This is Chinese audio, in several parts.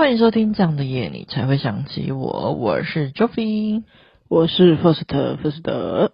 欢迎收听这样的夜，你才会想起我。我是 Joffy，我是 Foster 福斯特。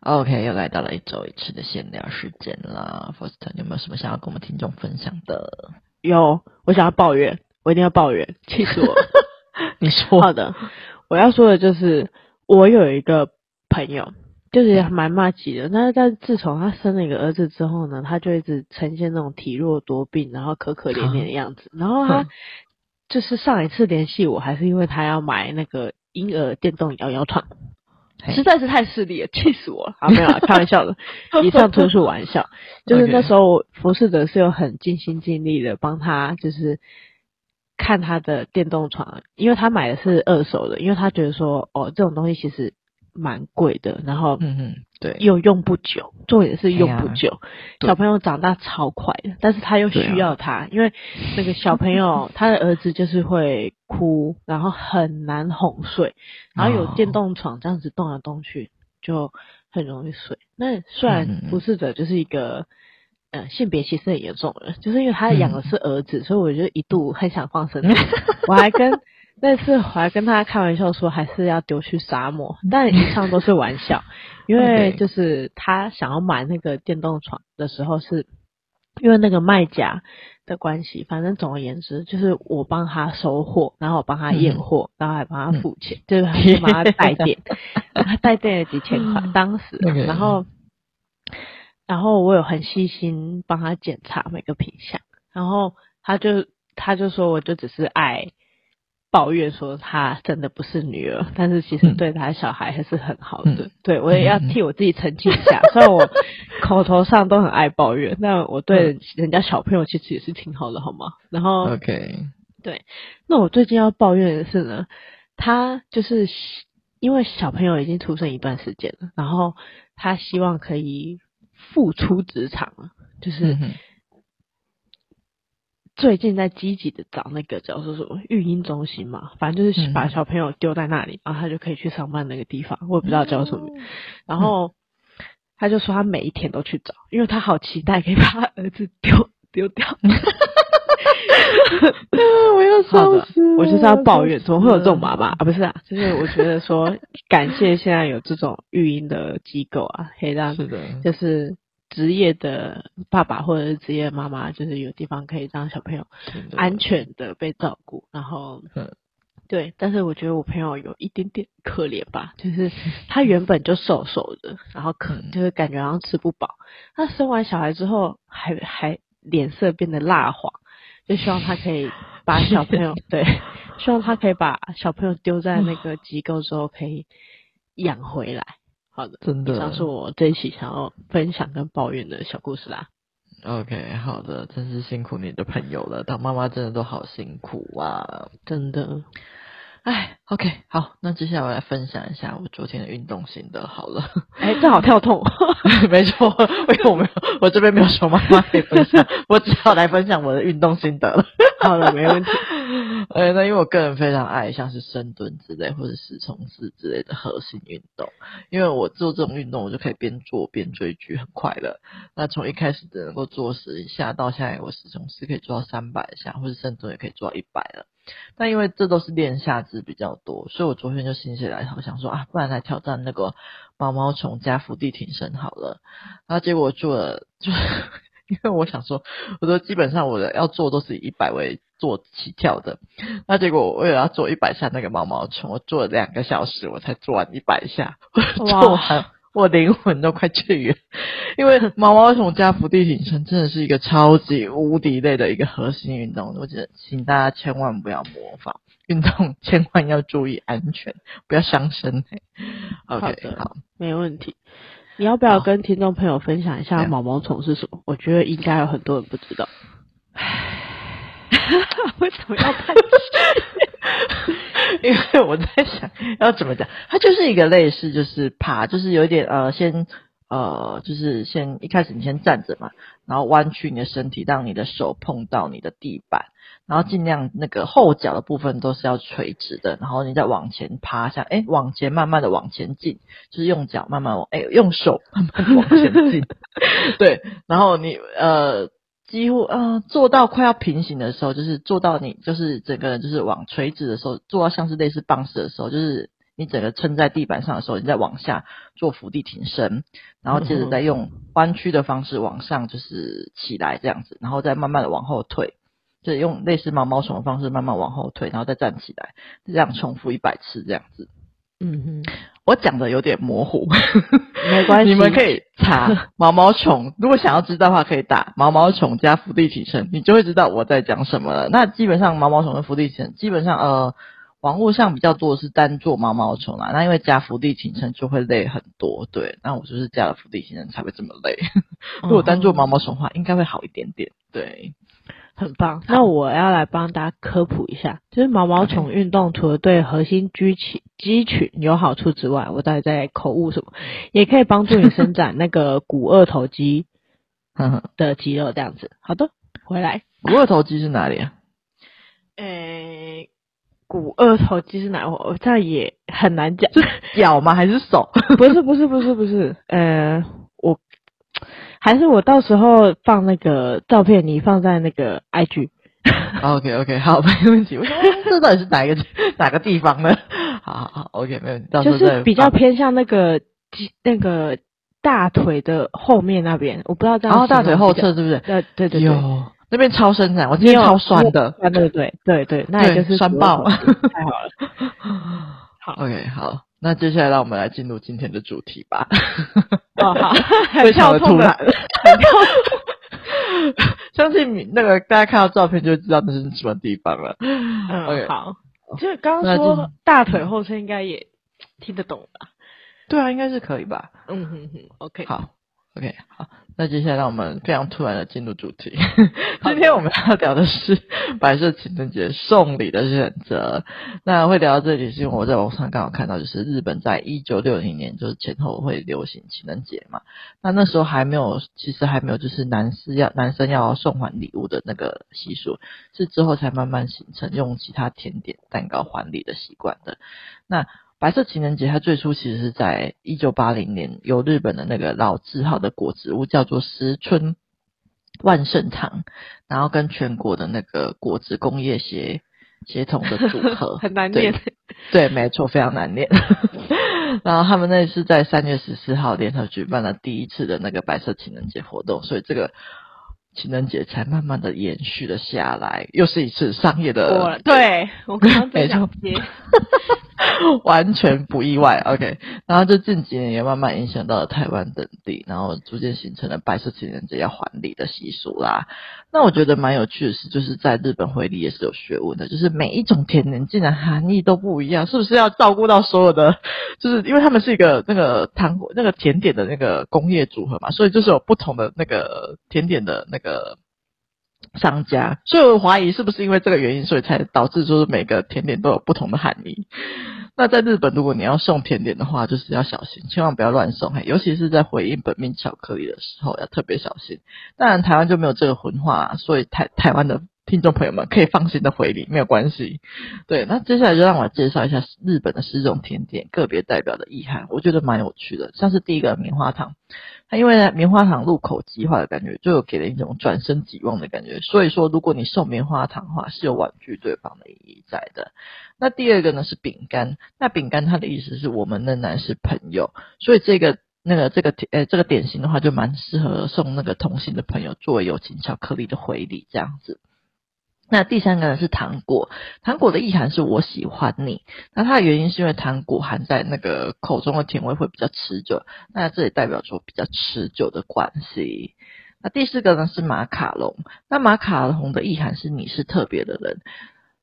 OK，又来到了一周一次的闲聊时间啦。Foster，你有没有什么想要跟我们听众分享的？有，我想要抱怨，我一定要抱怨，气死我！你说。好的，我要说的就是，我有一个朋友，就是蛮骂急的。但是但自从他生了一个儿子之后呢，他就一直呈现那种体弱多病，然后可可怜怜的样子。然后他。就是上一次联系我还是因为他要买那个婴儿电动摇摇床，实在是太势利了，气死我了！啊，没有啦，开玩笑的，以上纯属玩笑。就是那时候浮士德是有很尽心尽力的帮他，就是看他的电动床，因为他买的是二手的，因为他觉得说哦，这种东西其实。蛮贵的，然后嗯嗯，对，又用不久，重点是用不久。小朋友长大超快的，但是他又需要他，啊、因为那个小朋友 他的儿子就是会哭，然后很难哄睡，然后有电动床这样子动来动去，就很容易睡。那虽然不是的，就是一个呃性别歧视很严重的，就是因为他养的是儿子，嗯、所以我就一度很想放生他。我还跟。那次我还跟他开玩笑说，还是要丢去沙漠，但以上都是玩笑，因为就是他想要买那个电动床的时候，是因为那个卖家的关系，反正总而言之，就是我帮他收货，然后我帮他验货，然后还帮他付钱，嗯、就是还帮他带电，他带电了几千块，当时，然后然后我有很细心帮他检查每个品相，然后他就他就说，我就只是爱。抱怨说他真的不是女儿，但是其实对他小孩还是很好的。嗯、对，我也要替我自己澄清一下，虽然、嗯、我口头上都很爱抱怨，但我对人家小朋友其实也是挺好的，好吗？然后，OK，对，那我最近要抱怨的是呢，他就是因为小朋友已经出生一段时间了，然后他希望可以复出职场了，就是。嗯最近在积极的找那个叫做什么育婴中心嘛，反正就是把小朋友丢在那里，然后他就可以去上班那个地方，我也不知道叫什么。然后他就说他每一天都去找，因为他好期待可以把他儿子丢 丢掉。我要笑死！我就是要抱怨，怎么会有这种妈妈啊？不是啊，就是我觉得说感谢现在有这种育婴的机构啊，可以让就是。职业的爸爸或者是职业妈妈，就是有地方可以让小朋友安全的被照顾。然后，对，但是我觉得我朋友有一点点可怜吧，就是他原本就瘦瘦的，然后可能就是感觉好像吃不饱。他生完小孩之后还，还还脸色变得蜡黄，就希望他可以把小朋友 对，希望他可以把小朋友丢在那个机构之后可以养回来。好的，真的，以上是我这一期想要分享跟抱怨的小故事啦。OK，好的，真是辛苦你的朋友了，当妈妈真的都好辛苦啊，真的。哎，OK，好，那接下来我来分享一下我昨天的运动心得好了。哎，正好跳痛，没错，因为我没有，我这边没有什么妈妈可以分享，我只好来分享我的运动心得了。好了，没问题。呃，那因为我个人非常爱像是深蹲之类或者十冲刺之类的核心运动，因为我做这种运动，我就可以边做边追剧，很快乐。那从一开始只能够做十下，到现在我十冲刺可以做到三百下，或者深蹲也可以做到一百了。但因为这都是练下肢比较多，所以我昨天就心血来潮想说啊，不然来挑战那个毛毛虫加伏地挺身好了。然后结果做了，就 因为我想说，我说基本上我的要做都是以一百为做起跳的。那结果我为了要做一百下那个毛毛虫，我做了两个小时，我才做完一百下，我 做完。我灵魂都快去了，因为毛毛虫加伏地挺身真的是一个超级无敌累的一个核心运动，我觉得请大家千万不要模仿，运动千万要注意安全，不要伤身。OK，好，没问题。你要不要跟听众朋友分享一下毛毛虫是什么？我觉得应该有很多人不知道。唉，为什么要叹气？因为我在想要怎么讲，它就是一个类似，就是爬，就是有点呃，先呃，就是先一开始你先站着嘛，然后弯曲你的身体，让你的手碰到你的地板，然后尽量那个后脚的部分都是要垂直的，然后你再往前趴下，哎，往前慢慢的往前进，就是用脚慢慢往，哎，用手 慢慢的往前进，对，然后你呃。几乎嗯、呃、做到快要平行的时候，就是做到你就是整个人就是往垂直的时候，做到像是类似棒式的时候，就是你整个撑在地板上的时候，你再往下做伏地挺身，然后接着再用弯曲的方式往上就是起来这样子，然后再慢慢的往后退，就是用类似毛毛虫的方式慢慢往后退，然后再站起来，这样重复一百次这样子。嗯哼，我讲的有点模糊，没关系，你们可以查毛毛虫。如果想要知道的话，可以打毛毛虫加伏地挺身，你就会知道我在讲什么了。那基本上毛毛虫的伏地挺身，基本上呃，网络上比较多的是单做毛毛虫啦。那因为加伏地挺身就会累很多，对。那我就是加了伏地挺身才会这么累。如果单做毛毛虫的话，应该会好一点点，对。很棒，那我要来帮大家科普一下，就是毛毛虫运动除了对核心肌群肌群有好处之外，我到底在口误什么？也可以帮助你伸展那个股二头肌 的肌肉，这样子。好的，回来，股二头肌是哪里啊？诶、欸，股二头肌是哪？我这样也很难讲，是脚吗？还是手？不是，不是，不是，不是，呃，我。还是我到时候放那个照片，你放在那个 IG。OK OK，好，没问题。这到底是哪一个哪个地方呢？好好好，OK，没问题。到时候就是比较偏向那个那个大腿的后面那边，我不知道这样。然后大腿后侧是不是？对对对有那边超伸展，我今天超酸的。对对对对对，那也就是酸爆。太好了。好，OK，好。那接下来让我们来进入今天的主题吧。哦，好，非常的突然。相信你那个大家看到照片就知道那是什么地方了。嗯，okay. 好。就刚刚说大腿后侧应该也听得懂吧？对啊，应该是可以吧？嗯哼哼，OK，好。OK，好，那接下来让我们非常突然的进入主题。今天我们要聊的是白色情人节送礼的选择。那会聊到这里，是因为我在网上刚好看到，就是日本在一九六零年就是前后会流行情人节嘛。那那时候还没有，其实还没有就是男士要男生要送还礼物的那个习俗，是之后才慢慢形成用其他甜点蛋糕还礼的习惯的。那白色情人节，它最初其实是在一九八零年，由日本的那个老字号的果植物叫做石村万盛堂，然后跟全国的那个果子工业协协同的组合，很难念。对，对，没错，非常难念。然后他们那是在三月十四号联合举办了第一次的那个白色情人节活动，所以这个。情人节才慢慢的延续了下来，又是一次商业的，对，我刚刚在想接，完全不意外。OK，然后就近几年也慢慢影响到了台湾等地，然后逐渐形成了白色情人节要还礼的习俗啦。那我觉得蛮有趣的是，就是在日本回礼也是有学问的，就是每一种甜点竟然含义都不一样，是不是要照顾到所有的？就是因为他们是一个那个糖那个甜点的那个工业组合嘛，所以就是有不同的那个甜点的那个。个商家，所以我怀疑是不是因为这个原因，所以才导致就是每个甜点都有不同的含义。那在日本，如果你要送甜点的话，就是要小心，千万不要乱送，尤其是在回应本命巧克力的时候，要特别小心。当然，台湾就没有这个文化，所以台台湾的。听众朋友们可以放心的回礼，没有关系。对，那接下来就让我介绍一下日本的十种甜点个别代表的意涵，我觉得蛮有趣的。像是第一个棉花糖，它因为棉花糖入口即化的感觉，就有给人一种转身即忘的感觉。所以说，如果你送棉花糖的话，是有婉拒对方的意义在的。那第二个呢是饼干，那饼干它的意思是我们仍然是朋友，所以这个 那个这个甜呃这个点心的话，就蛮适合送那个同性的朋友作为友情巧克力的回礼这样子。那第三个呢是糖果，糖果的意涵是我喜欢你。那它的原因是因为糖果含在那个口中的甜味会比较持久，那这也代表说比较持久的关系。那第四个呢是马卡龙，那马卡龙的意涵是你是特别的人。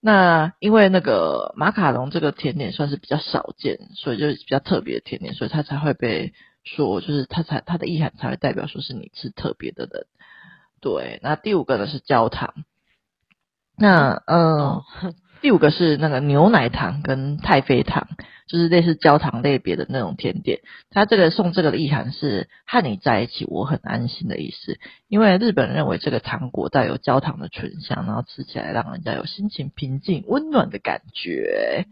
那因为那个马卡龙这个甜点算是比较少见，所以就是比较特别的甜点，所以它才会被说，就是它才它的意涵才会代表说是你是特别的人。对，那第五个呢是焦糖。那嗯、呃，第五个是那个牛奶糖跟太妃糖，就是类似焦糖类别的那种甜点。它这个送这个的意涵是和你在一起我很安心的意思，因为日本人认为这个糖果带有焦糖的醇香，然后吃起来让人家有心情平静温暖的感觉。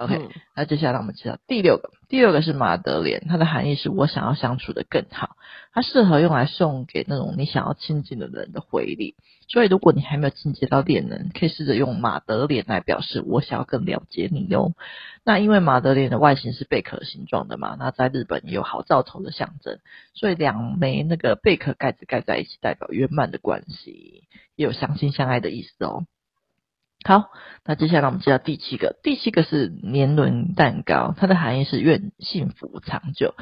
OK，、嗯、那接下来我们知道第六个，第六个是马德莲，它的含义是我想要相处得更好，它适合用来送给那种你想要亲近的人的回礼。所以如果你还没有进阶到恋人，可以试着用马德莲来表示我想要更了解你哟。那因为马德莲的外形是贝壳形状的嘛，那在日本也有好兆头的象征，所以两枚那个贝壳盖子盖在一起，代表圆满的关系，也有相亲相爱的意思哦。好，那接下来我们介绍第七个。第七个是年轮蛋糕，它的含义是愿幸福长久。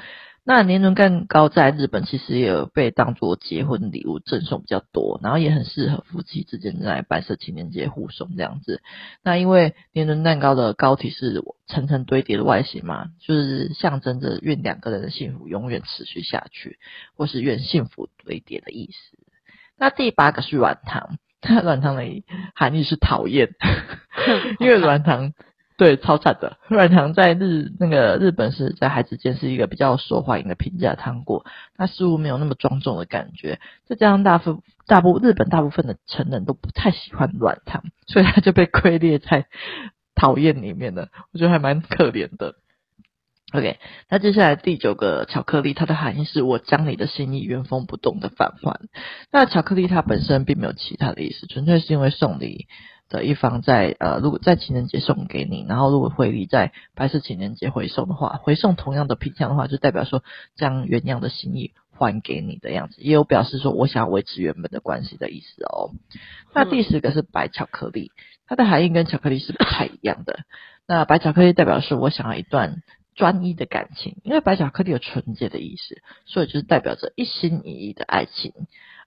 那年轮蛋糕在日本其实也有被当作结婚礼物赠送比较多，然后也很适合夫妻之间在白色情人节互送这样子。那因为年轮蛋糕的糕体是层层堆叠的外形嘛，就是象征着愿两个人的幸福永远持续下去，或是愿幸福堆叠的意思。那第八个是软糖。它软糖的含义是讨厌，因为软糖对超惨的。软糖在日那个日本是在孩子间是一个比较受欢迎的平价糖果，它似乎没有那么庄重的感觉。再加上大部大部日本大部分的成人都不太喜欢软糖，所以它就被 归列在讨厌里面了。我觉得还蛮可怜的。OK，那接下来第九个巧克力，它的含义是我将你的心意原封不动的返还。那巧克力它本身并没有其他的意思，纯粹是因为送礼的一方在呃，如果在情人节送给你，然后如果回礼在白色情人节回送的话，回送同样的品相的话，就代表说将原样的心意还给你的样子，也有表示说我想要维持原本的关系的意思哦。那第十个是白巧克力，它的含义跟巧克力是不太一样的。那白巧克力代表是我想要一段。专一的感情，因为白巧克力有纯洁的意思，所以就是代表着一心一意的爱情。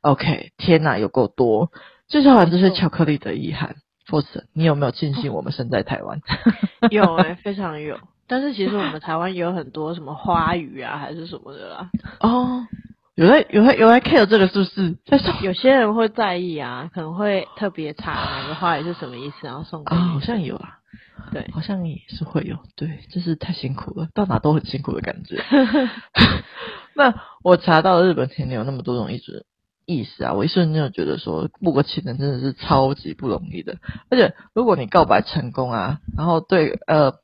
OK，天哪，有够多！介绍完这些巧克力的意涵，Foster，你有没有庆幸我们生在台湾？有哎、欸、非常有。但是其实我们台湾也有很多什么花语啊，还是什么的啦。哦，有在有在有在 care 这个是不是？在送 有些人会在意啊，可能会特别查哪个花语是什么意思，然后送给你。哦，好像有啊。对，好像也是会有，对，就是太辛苦了，到哪都很辛苦的感觉。那我查到日本甜点有那么多种意思意思啊，我一瞬间就觉得说，不过个情人真的是超级不容易的，而且如果你告白成功啊，然后对呃。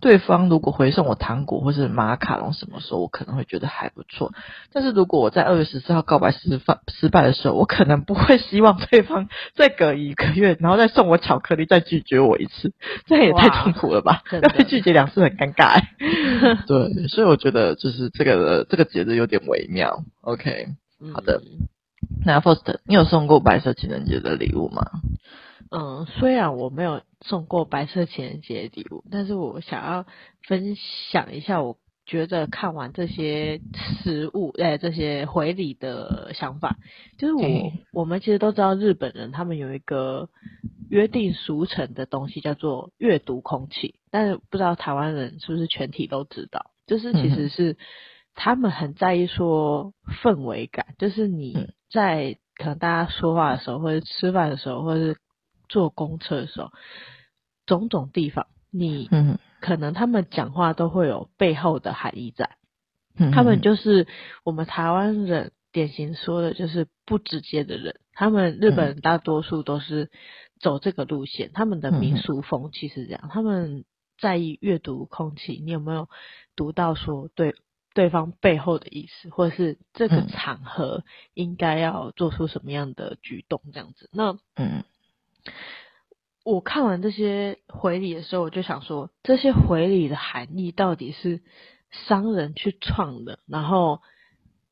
对方如果回送我糖果或是马卡龙什么时候，我可能会觉得还不错。但是如果我在二月十四号告白失败失败的时候，我可能不会希望对方再隔一个月，然后再送我巧克力，再拒绝我一次，这样也太痛苦了吧？要被拒绝两次很尴尬。对，所以我觉得就是这个这个节日有点微妙。OK，好的。嗯、那 Foster，你有送过白色情人节的礼物吗？嗯，虽然我没有送过白色情人节的礼物，但是我想要分享一下，我觉得看完这些食物，哎，这些回礼的想法，就是我、嗯、我们其实都知道日本人他们有一个约定俗成的东西叫做阅读空气，但是不知道台湾人是不是全体都知道，就是其实是他们很在意说氛围感，就是你在可能大家说话的时候，或者吃饭的时候，或者是坐公车的时候，种种地方，你可能他们讲话都会有背后的含义在。嗯、他们就是我们台湾人典型说的，就是不直接的人。他们日本人大多数都是走这个路线，他们的民俗风气是这样。他们在意阅读空气，你有没有读到说对对方背后的意思，或者是这个场合应该要做出什么样的举动这样子？那嗯。我看完这些回礼的时候，我就想说，这些回礼的含义到底是商人去创的，然后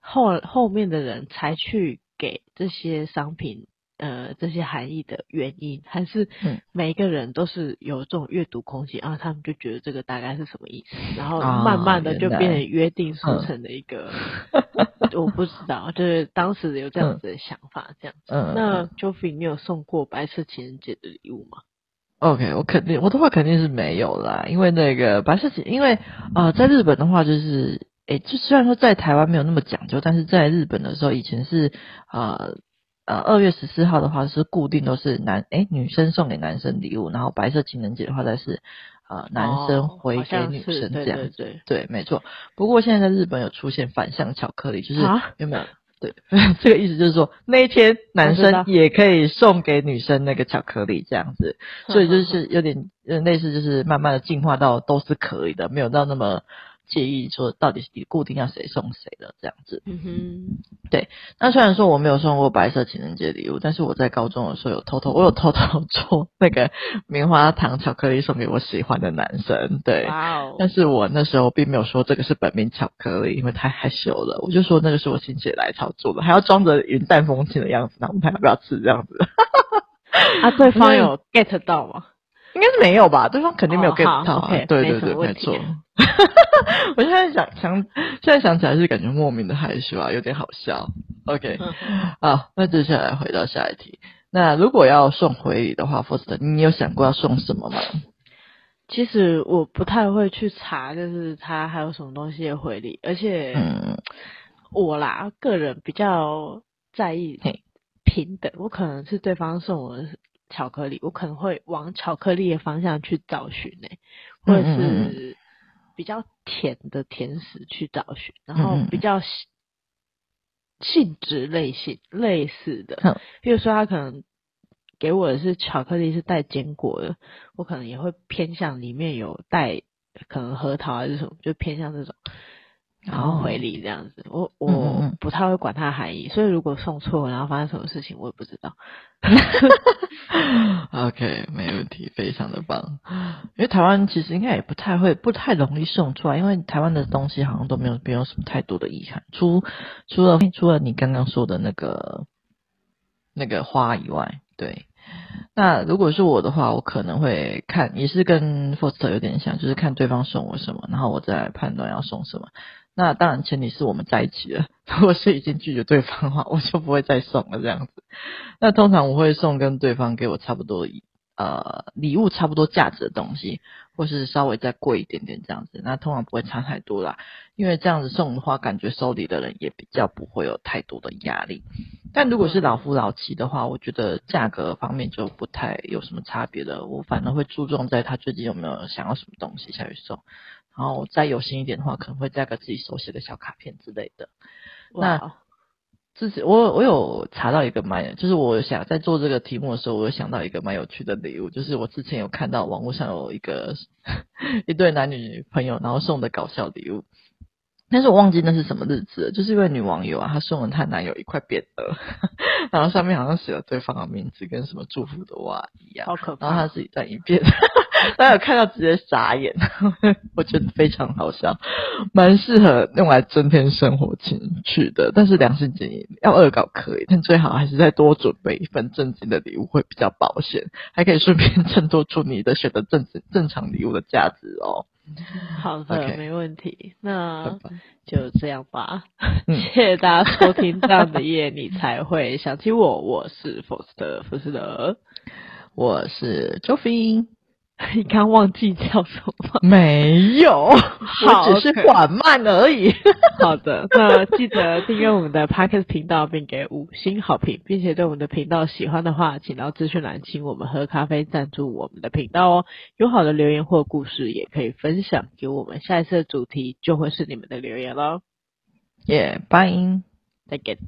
后后面的人才去给这些商品。呃，这些含义的原因，还是每一个人都是有这种阅读空间，然后他们就觉得这个大概是什么意思，然后慢慢的就变成约定俗成的一个，哦、我不知道，就是当时有这样子的想法，这样子。嗯、那 Joffy，你有送过白色情人节的礼物吗？OK，我肯定，我的话肯定是没有啦，因为那个白色情，因为啊、呃，在日本的话就是，诶，就虽然说在台湾没有那么讲究，但是在日本的时候，以前是啊。呃呃，二月十四号的话是固定都是男诶女生送给男生礼物，然后白色情人节的话再是呃男生回给女生这样子，哦、对，对，对，对，没错。不过现在在日本有出现反向巧克力，就是、啊、有没有对，这个意思就是说，那一天男生也可以送给女生那个巧克力这样子，所以就是有点类似，就是慢慢的进化到都是可以的，没有到那么。介意说到底是固定要谁送谁的这样子，嗯哼，对。那虽然说我没有送过白色情人节礼物，但是我在高中的时候有偷偷，我有偷偷做那个棉花糖巧克力送给我喜欢的男生，对。哇哦！但是我那时候并没有说这个是本命巧克力，因为太害羞了。我就说那个是我心血来潮做的，还要装着云淡风轻的样子，然后我们还要不要吃这样子？啊，对方有 get 到吗？应该是没有吧，对方肯定没有 get 到。对对对，没错。我现在想想，现在想起来是感觉莫名的害羞啊，有点好笑。OK，好，那接下来回到下一题。那如果要送回礼的话，Foster，你有想过要送什么吗？其实我不太会去查，就是他还有什么东西的回礼，而且，嗯，我啦，个人比较在意平等，我可能是对方送我的。巧克力，我可能会往巧克力的方向去找寻呢，或者是比较甜的甜食去找寻，然后比较性质类型类似的，比如说他可能给我的是巧克力是带坚果的，我可能也会偏向里面有带可能核桃还是什么，就偏向这种。然后回礼这样子，我我不太会管它的含义，所以如果送错，然后发生什么事情，我也不知道。OK，没问题，非常的棒。因为台湾其实应该也不太会，不太容易送出来，因为台湾的东西好像都没有没有什么太多的遗憾，除除了除了你刚刚说的那个那个花以外，对。那如果是我的话，我可能会看，也是跟 Foster 有点像，就是看对方送我什么，然后我再来判断要送什么。那当然，前提是我们在一起了。如果是已经拒绝对方的话，我就不会再送了。这样子，那通常我会送跟对方给我差不多呃礼物差不多价值的东西，或是稍微再贵一点点这样子。那通常不会差太多啦，因为这样子送的话，感觉收礼的人也比较不会有太多的压力。但如果是老夫老妻的话，我觉得价格方面就不太有什么差别了。我反而会注重在他最近有没有想要什么东西下去送。然后再有心一点的话，可能会加个自己手写的小卡片之类的。那自己我我有查到一个蛮，就是我想在做这个题目的时候，我有想到一个蛮有趣的礼物，就是我之前有看到网络上有一个 一对男女朋友，然后送的搞笑礼物。但是我忘记那是什么日子了，就是一位女网友啊，她送了她男友一块匾额，然后上面好像写了对方的名字跟什么祝福的话一样，好可怕。然后她自己在一边，大家有看到直接傻眼，我觉得非常好笑，蛮适合用来增添生活情趣的。但是良心建议，要恶搞可以，但最好还是再多准备一份正经的礼物会比较保险，还可以顺便衬托出你的选择正正常礼物的价值哦。好的，okay, 没问题，那就这样吧。嗯、谢谢大家收听这样的夜，你才会想起我。我是福斯特，福斯特，我是 Joffy。你刚忘记叫什么？没有，我只是缓慢而已。好的，那记得订阅我们的 Podcast 频道，并给五星好评，并且对我们的频道喜欢的话，请到资讯栏请我们喝咖啡赞助我们的频道哦。有好的留言或故事也可以分享给我们，下一次的主题就会是你们的留言喽。耶，拜，再见。